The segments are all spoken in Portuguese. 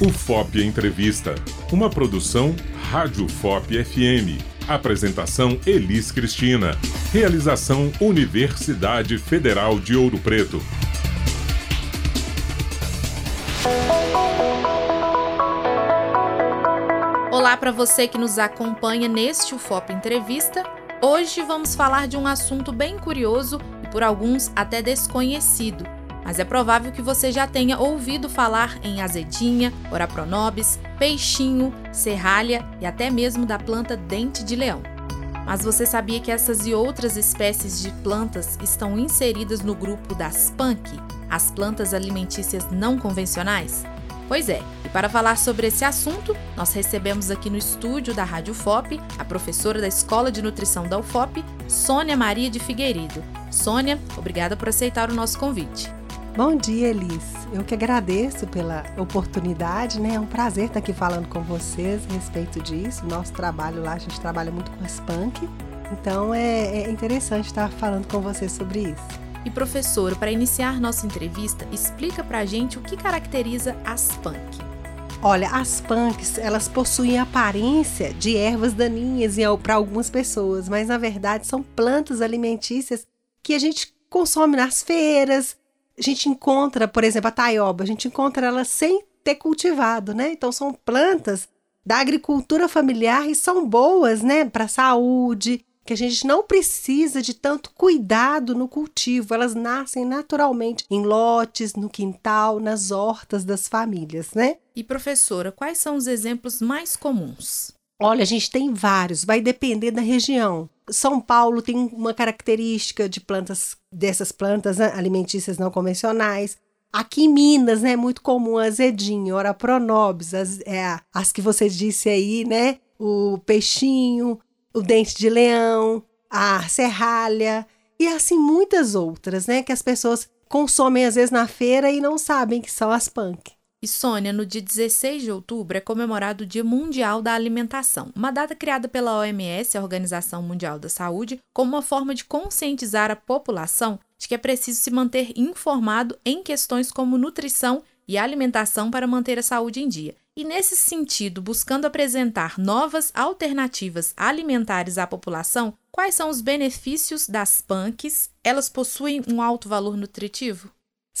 O FOP Entrevista, uma produção Rádio FOP FM. Apresentação Elis Cristina. Realização Universidade Federal de Ouro Preto. Olá para você que nos acompanha neste UFOP Entrevista. Hoje vamos falar de um assunto bem curioso e por alguns até desconhecido mas é provável que você já tenha ouvido falar em azedinha, orapronobis, peixinho, serralha e até mesmo da planta dente de leão. Mas você sabia que essas e outras espécies de plantas estão inseridas no grupo das punk, as plantas alimentícias não convencionais? Pois é, e para falar sobre esse assunto, nós recebemos aqui no estúdio da Rádio FOP a professora da Escola de Nutrição da UFOP, Sônia Maria de Figueiredo. Sônia, obrigada por aceitar o nosso convite. Bom dia, Elis. Eu que agradeço pela oportunidade, né? É um prazer estar aqui falando com vocês a respeito disso. Nosso trabalho lá, a gente trabalha muito com as punk, então é, é interessante estar falando com vocês sobre isso. E professor, para iniciar nossa entrevista, explica pra gente o que caracteriza as punk. Olha, as punks, elas possuem aparência de ervas daninhas para algumas pessoas, mas na verdade são plantas alimentícias que a gente consome nas feiras, a gente encontra, por exemplo, a taioba, a gente encontra ela sem ter cultivado, né? Então são plantas da agricultura familiar e são boas, né, para a saúde, que a gente não precisa de tanto cuidado no cultivo, elas nascem naturalmente em lotes, no quintal, nas hortas das famílias, né? E professora, quais são os exemplos mais comuns? Olha, a gente tem vários, vai depender da região. São Paulo tem uma característica de plantas dessas plantas né, alimentícias não convencionais. Aqui em Minas, né, é muito comum a azedinha, ora pronobis, as, é, as que você disse aí, né, o peixinho, o dente de leão, a serralha e assim muitas outras, né, que as pessoas consomem às vezes na feira e não sabem que são as punk. E Sônia, no dia 16 de outubro é comemorado o Dia Mundial da Alimentação, uma data criada pela OMS, a Organização Mundial da Saúde, como uma forma de conscientizar a população de que é preciso se manter informado em questões como nutrição e alimentação para manter a saúde em dia. E nesse sentido, buscando apresentar novas alternativas alimentares à população, quais são os benefícios das punks? Elas possuem um alto valor nutritivo?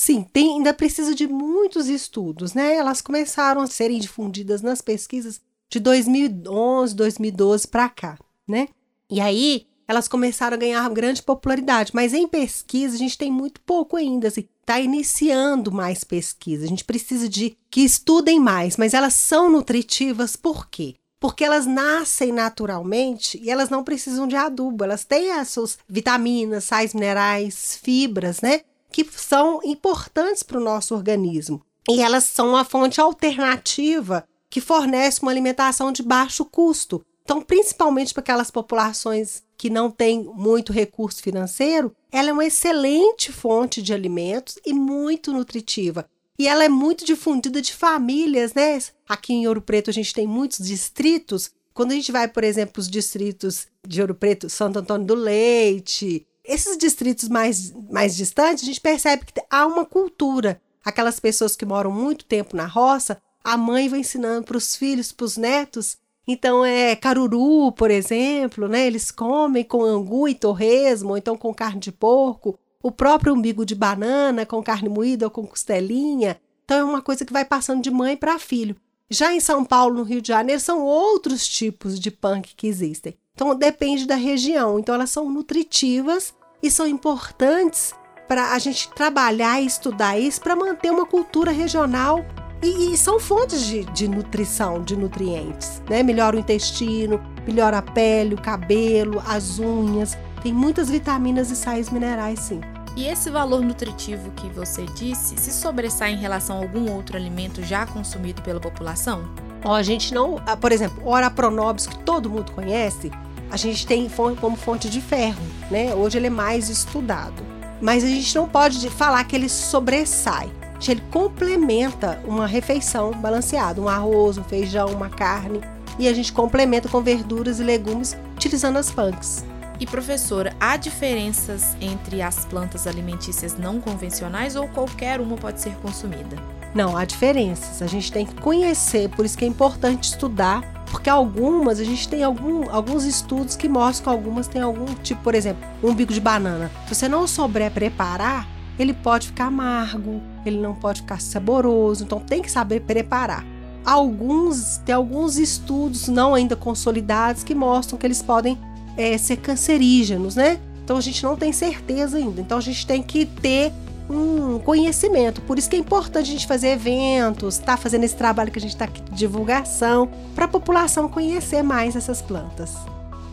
Sim, tem, ainda precisa de muitos estudos, né? Elas começaram a serem difundidas nas pesquisas de 2011, 2012 para cá, né? E aí elas começaram a ganhar grande popularidade, mas em pesquisa a gente tem muito pouco ainda, assim, tá iniciando mais pesquisa. A gente precisa de que estudem mais, mas elas são nutritivas por quê? Porque elas nascem naturalmente e elas não precisam de adubo, elas têm as suas vitaminas, sais minerais, fibras, né? Que são importantes para o nosso organismo. E elas são uma fonte alternativa que fornece uma alimentação de baixo custo. Então, principalmente para aquelas populações que não têm muito recurso financeiro, ela é uma excelente fonte de alimentos e muito nutritiva. E ela é muito difundida de famílias, né? Aqui em Ouro Preto a gente tem muitos distritos. Quando a gente vai, por exemplo, os distritos de Ouro Preto, Santo Antônio do Leite, esses distritos mais, mais distantes, a gente percebe que há uma cultura. Aquelas pessoas que moram muito tempo na roça, a mãe vai ensinando para os filhos, para os netos. Então, é caruru, por exemplo, né? Eles comem com angu e torresmo, ou então com carne de porco. O próprio umbigo de banana com carne moída ou com costelinha. Então, é uma coisa que vai passando de mãe para filho. Já em São Paulo, no Rio de Janeiro, são outros tipos de punk que existem. Então, depende da região. Então, elas são nutritivas e são importantes para a gente trabalhar e estudar isso para manter uma cultura regional e, e são fontes de, de, nutrição, de nutrientes, né? Melhora o intestino, melhora a pele, o cabelo, as unhas. Tem muitas vitaminas e sais minerais, sim. E esse valor nutritivo que você disse se sobressai em relação a algum outro alimento já consumido pela população? Ó, a gente não, ah, por exemplo, o Ora Pronobis, que todo mundo conhece, a gente tem como fonte de ferro, né? Hoje ele é mais estudado. Mas a gente não pode falar que ele sobressai. Ele complementa uma refeição balanceada, um arroz, um feijão, uma carne, e a gente complementa com verduras e legumes utilizando as punks. E professora, há diferenças entre as plantas alimentícias não convencionais ou qualquer uma pode ser consumida? Não, há diferenças. A gente tem que conhecer, por isso que é importante estudar, porque algumas, a gente tem algum, alguns estudos que mostram que algumas têm algum tipo, por exemplo, um bico de banana. Se você não souber preparar, ele pode ficar amargo, ele não pode ficar saboroso, então tem que saber preparar. Alguns, tem alguns estudos não ainda consolidados que mostram que eles podem é, ser cancerígenos, né? Então a gente não tem certeza ainda. Então a gente tem que ter um conhecimento. Por isso que é importante a gente fazer eventos, tá fazendo esse trabalho que a gente está aqui de divulgação, para a população conhecer mais essas plantas.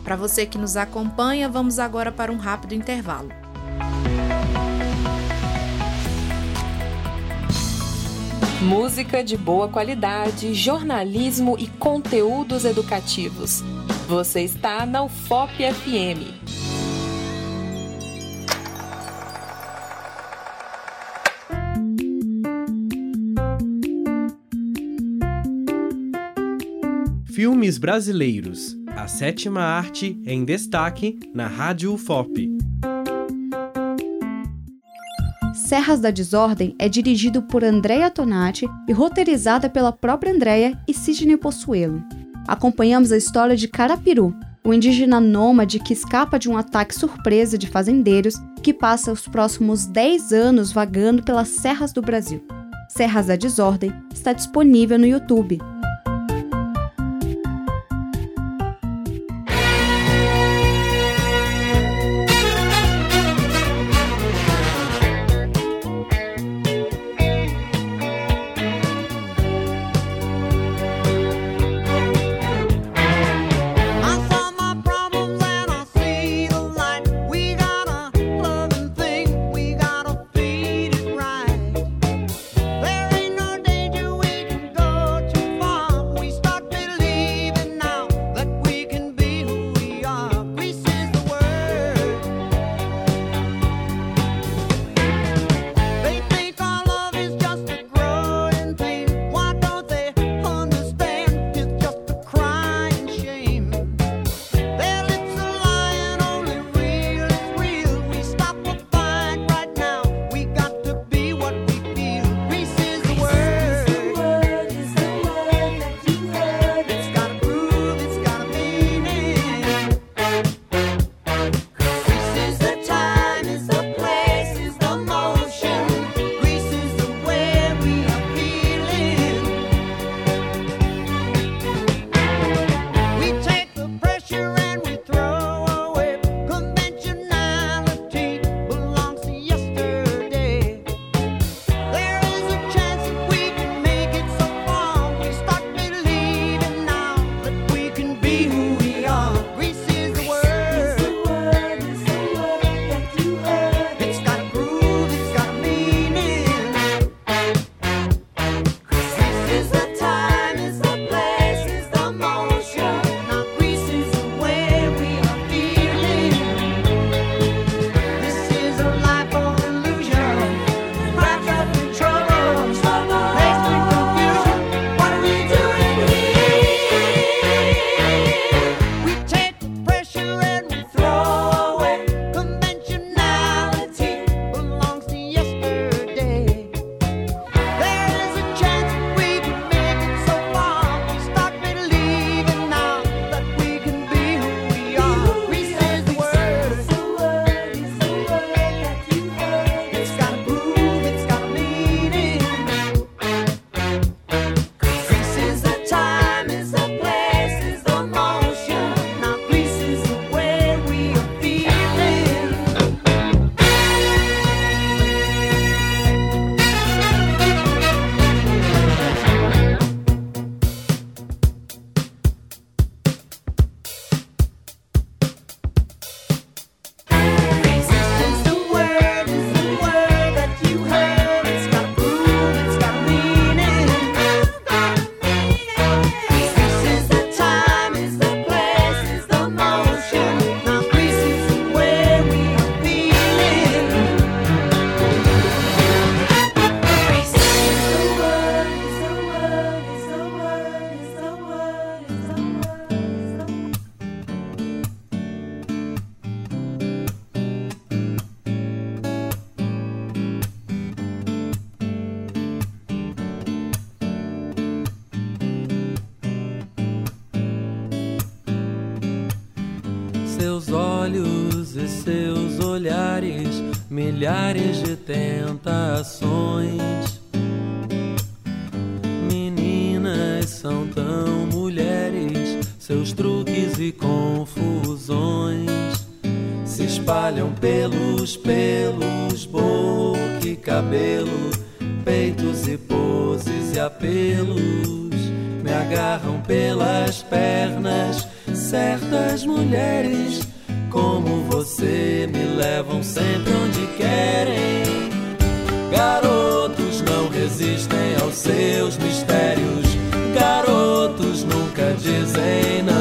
Para você que nos acompanha, vamos agora para um rápido intervalo. Música de boa qualidade, jornalismo e conteúdos educativos. Você está na UFOP FM Filmes brasileiros. A sétima arte em destaque na Rádio UFOP. Serras da Desordem é dirigido por Andrea Tonati e roteirizada pela própria Andrea e Sidney Possuelo. Acompanhamos a história de Carapiru, o indígena nômade que escapa de um ataque surpresa de fazendeiros que passa os próximos 10 anos vagando pelas serras do Brasil. Serras da Desordem está disponível no YouTube. Seus olhos e seus olhares, milhares de tentações. Meninas são tão mulheres, seus truques e confusões se espalham pelos pelos, boca e cabelo, peitos e poses e apelos me agarram pelas pernas. Certas mulheres como você me levam sempre onde querem. Garotos não resistem aos seus mistérios. Garotos nunca dizem não.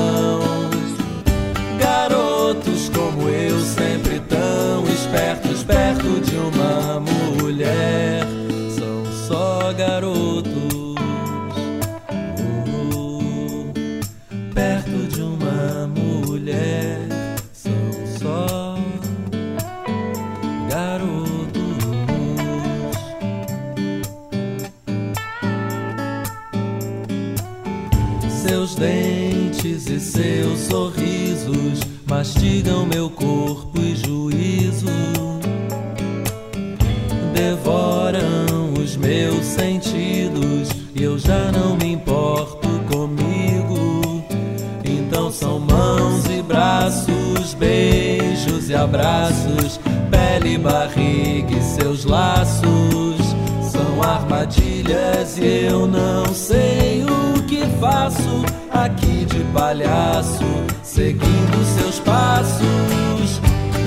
Braços, beijos e abraços, pele, barriga e seus laços. São armadilhas e eu não sei o que faço aqui de palhaço, seguindo seus passos.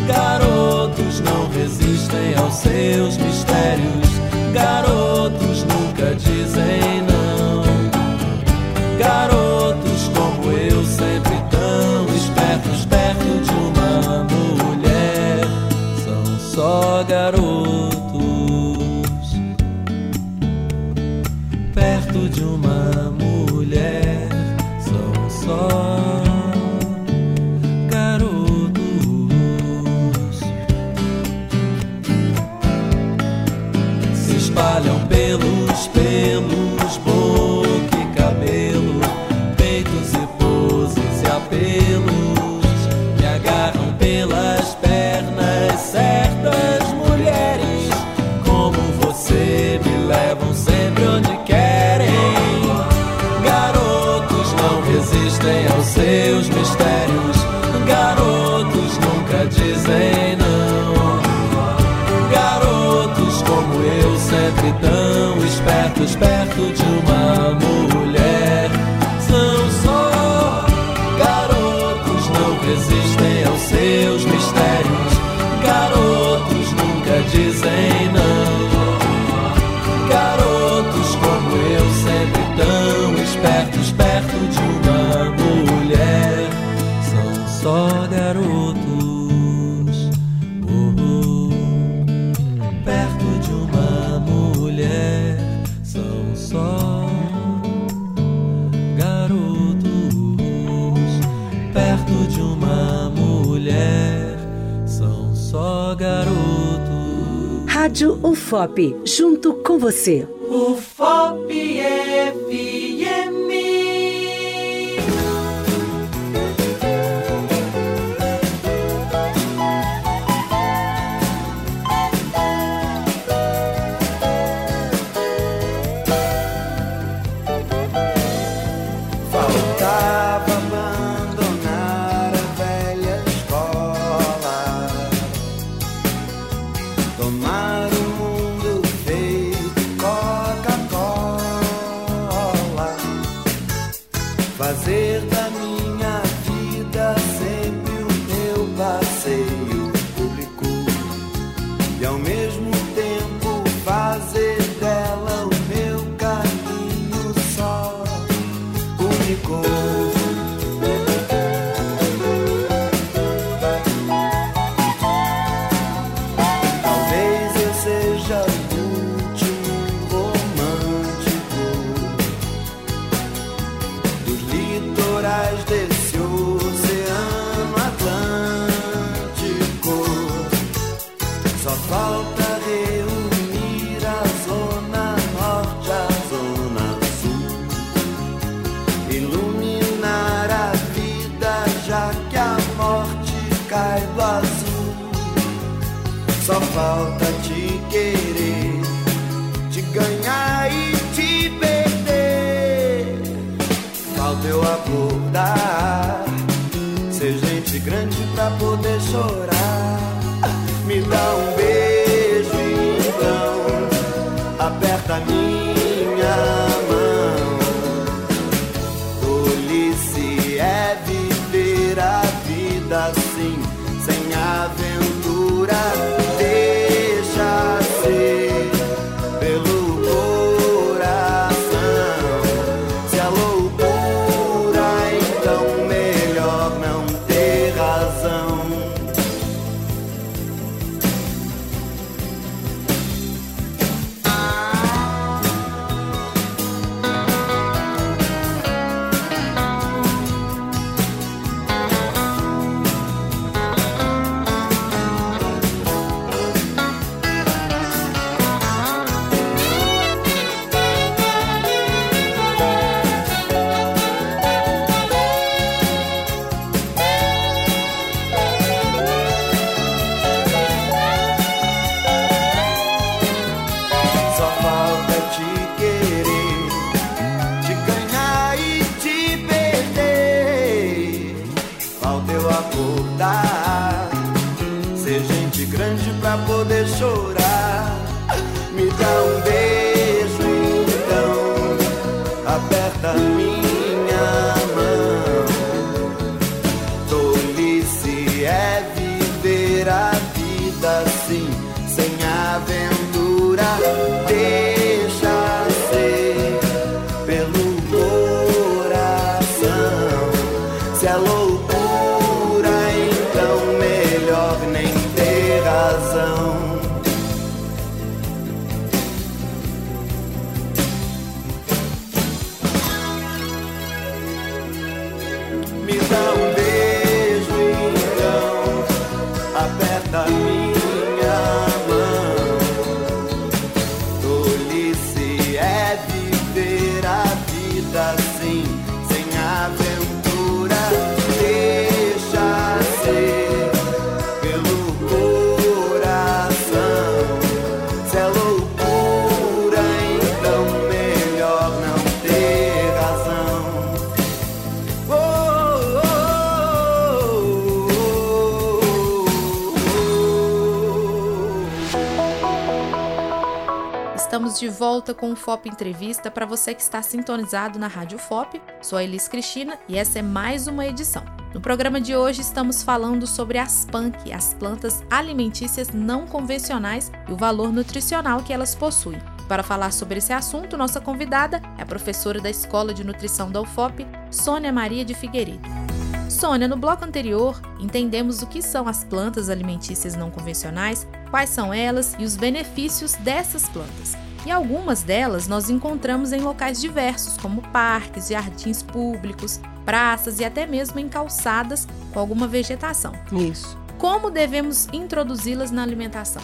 Garotos não resistem aos seus mistérios. Garotos Rádio UFOP, junto com você. Aperta minha De volta com o FOP Entrevista para você que está sintonizado na Rádio FOP. Sou a Elis Cristina e essa é mais uma edição. No programa de hoje estamos falando sobre as PANC, as plantas alimentícias não convencionais e o valor nutricional que elas possuem. Para falar sobre esse assunto, nossa convidada é a professora da Escola de Nutrição da UFOP, Sônia Maria de Figueiredo. Sônia, no bloco anterior, entendemos o que são as plantas alimentícias não convencionais, quais são elas e os benefícios dessas plantas. E algumas delas nós encontramos em locais diversos, como parques, jardins públicos, praças e até mesmo em calçadas com alguma vegetação. Isso. Como devemos introduzi-las na alimentação?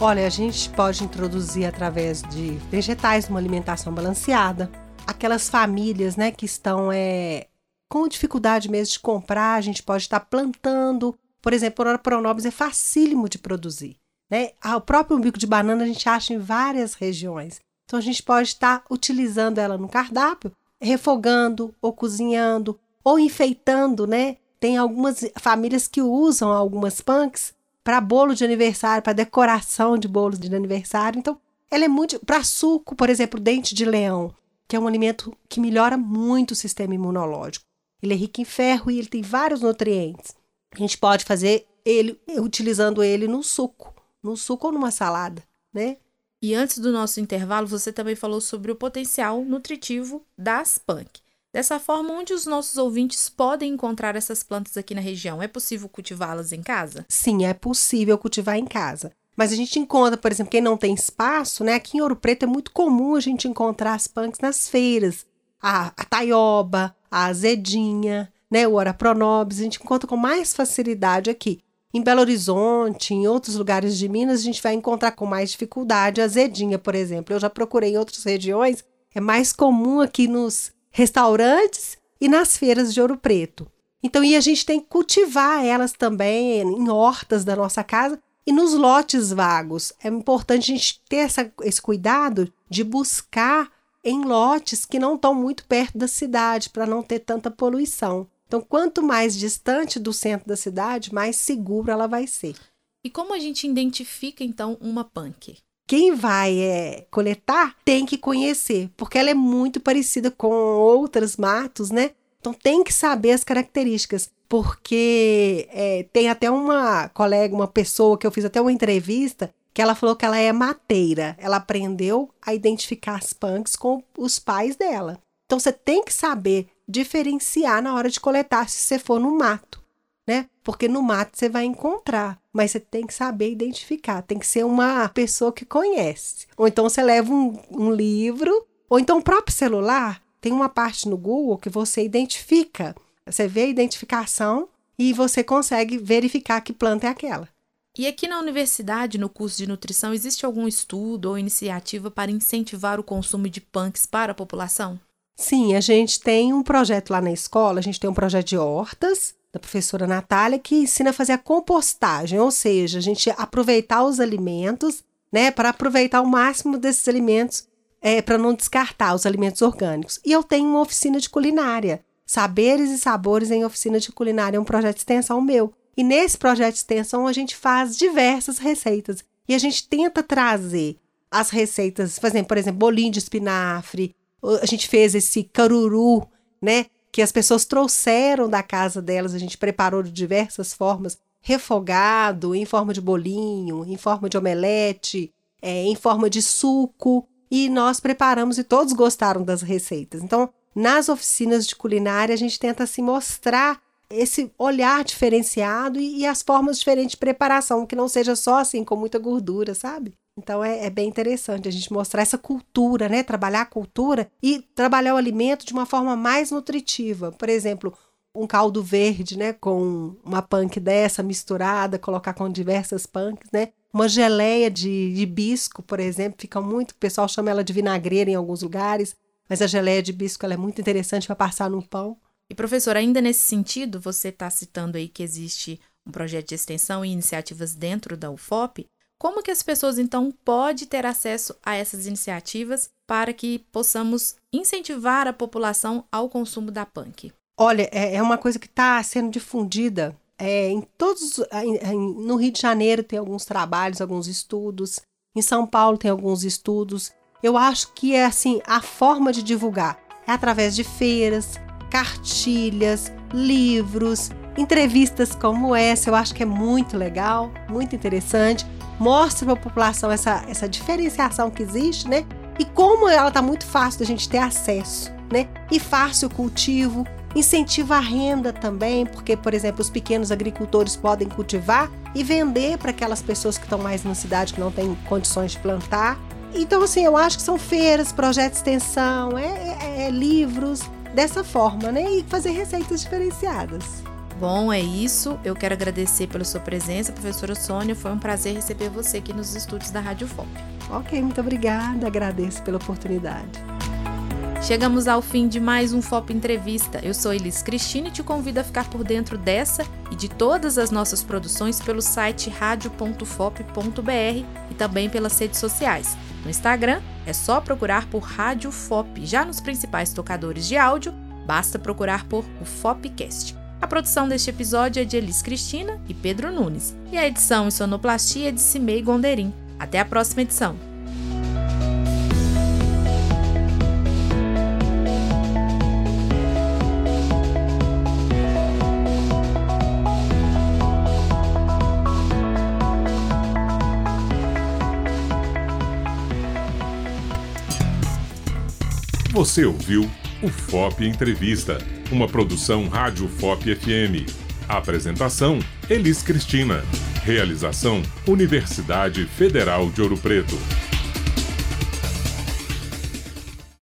Olha, a gente pode introduzir através de vegetais uma alimentação balanceada. Aquelas famílias, né, que estão é, com dificuldade mesmo de comprar, a gente pode estar plantando. Por exemplo, a pronobis é facílimo de produzir. Né? Ah, O próprio umbigo de banana a gente acha em várias regiões. Então a gente pode estar utilizando ela no cardápio, refogando ou cozinhando ou enfeitando, né? Tem algumas famílias que usam algumas punks para bolo de aniversário, para decoração de bolos de aniversário. Então, ela é muito para suco, por exemplo, dente de leão, que é um alimento que melhora muito o sistema imunológico. Ele é rico em ferro e ele tem vários nutrientes. A gente pode fazer ele utilizando ele no suco, no suco ou numa salada, né? E antes do nosso intervalo, você também falou sobre o potencial nutritivo das punk. Dessa forma, onde os nossos ouvintes podem encontrar essas plantas aqui na região? É possível cultivá-las em casa? Sim, é possível cultivar em casa. Mas a gente encontra, por exemplo, quem não tem espaço, né? Aqui em Ouro Preto é muito comum a gente encontrar as punks nas feiras. A, a taioba, a azedinha, né? O Orapronobis, a gente encontra com mais facilidade aqui. Em Belo Horizonte, em outros lugares de Minas, a gente vai encontrar com mais dificuldade azedinha, por exemplo. Eu já procurei em outras regiões, é mais comum aqui nos restaurantes e nas feiras de Ouro Preto. Então, e a gente tem que cultivar elas também em hortas da nossa casa e nos lotes vagos. É importante a gente ter essa, esse cuidado de buscar em lotes que não estão muito perto da cidade, para não ter tanta poluição. Então, quanto mais distante do centro da cidade, mais seguro ela vai ser. E como a gente identifica, então, uma punk? Quem vai é, coletar tem que conhecer, porque ela é muito parecida com outras matos, né? Então tem que saber as características, porque é, tem até uma colega, uma pessoa que eu fiz até uma entrevista, que ela falou que ela é mateira. Ela aprendeu a identificar as punks com os pais dela. Então você tem que saber diferenciar na hora de coletar se você for no mato, né? Porque no mato você vai encontrar, mas você tem que saber identificar. Tem que ser uma pessoa que conhece. Ou então você leva um, um livro, ou então o próprio celular tem uma parte no Google que você identifica. Você vê a identificação e você consegue verificar que planta é aquela. E aqui na universidade, no curso de nutrição, existe algum estudo ou iniciativa para incentivar o consumo de punks para a população? Sim, a gente tem um projeto lá na escola, a gente tem um projeto de hortas da professora Natália que ensina a fazer a compostagem, ou seja, a gente aproveitar os alimentos, né, para aproveitar o máximo desses alimentos é, para não descartar os alimentos orgânicos. E eu tenho uma oficina de culinária. Saberes e Sabores em Oficina de Culinária é um projeto de extensão meu. E nesse projeto de extensão a gente faz diversas receitas. E a gente tenta trazer as receitas, fazendo, por exemplo, bolinho de espinafre. A gente fez esse caruru, né? Que as pessoas trouxeram da casa delas, a gente preparou de diversas formas, refogado, em forma de bolinho, em forma de omelete, é, em forma de suco e nós preparamos e todos gostaram das receitas. Então, nas oficinas de culinária, a gente tenta se mostrar esse olhar diferenciado e, e, as formas diferentes de preparação, que não seja só assim com muita gordura, sabe? Então é, é, bem interessante a gente mostrar essa cultura, né? Trabalhar a cultura e trabalhar o alimento de uma forma mais nutritiva. Por exemplo, um caldo verde, né? Com uma punk dessa misturada, colocar com diversas punks, né? Uma geleia de, hibisco, por exemplo, fica muito. O pessoal chama ela de vinagreira em alguns lugares, mas a geleia de hibisco ela é muito interessante para passar no pão. E professor, ainda nesse sentido, você está citando aí que existe um projeto de extensão e iniciativas dentro da UFOP. Como que as pessoas então podem ter acesso a essas iniciativas para que possamos incentivar a população ao consumo da punk? Olha, é, é uma coisa que está sendo difundida é, em todos. Em, no Rio de Janeiro tem alguns trabalhos, alguns estudos. Em São Paulo tem alguns estudos. Eu acho que é assim a forma de divulgar é através de feiras, cartilhas, livros, entrevistas como essa. Eu acho que é muito legal, muito interessante. Mostra para a população essa, essa diferenciação que existe, né? E como ela está muito fácil da gente ter acesso, né? E fácil o cultivo, Incentiva a renda também, porque, por exemplo, os pequenos agricultores podem cultivar e vender para aquelas pessoas que estão mais na cidade que não têm condições de plantar. Então, assim, eu acho que são feiras, projetos de extensão, é, é, é livros, dessa forma, né? E fazer receitas diferenciadas. Bom, é isso. Eu quero agradecer pela sua presença, professora Sônia. Foi um prazer receber você aqui nos estúdios da Rádio FOP. Ok, muito obrigada. Agradeço pela oportunidade. Chegamos ao fim de mais um FOP Entrevista. Eu sou Elis Cristina e te convido a ficar por dentro dessa e de todas as nossas produções pelo site radio.fop.br e também pelas redes sociais. No Instagram é só procurar por Rádio FOP. Já nos principais tocadores de áudio, basta procurar por o FOPcast. A produção deste episódio é de Elis Cristina e Pedro Nunes, e a edição e sonoplastia é de Cimei Gonderim. Até a próxima edição. Você ouviu o FOP Entrevista, uma produção Rádio FOP FM. Apresentação: Elis Cristina. Realização: Universidade Federal de Ouro Preto.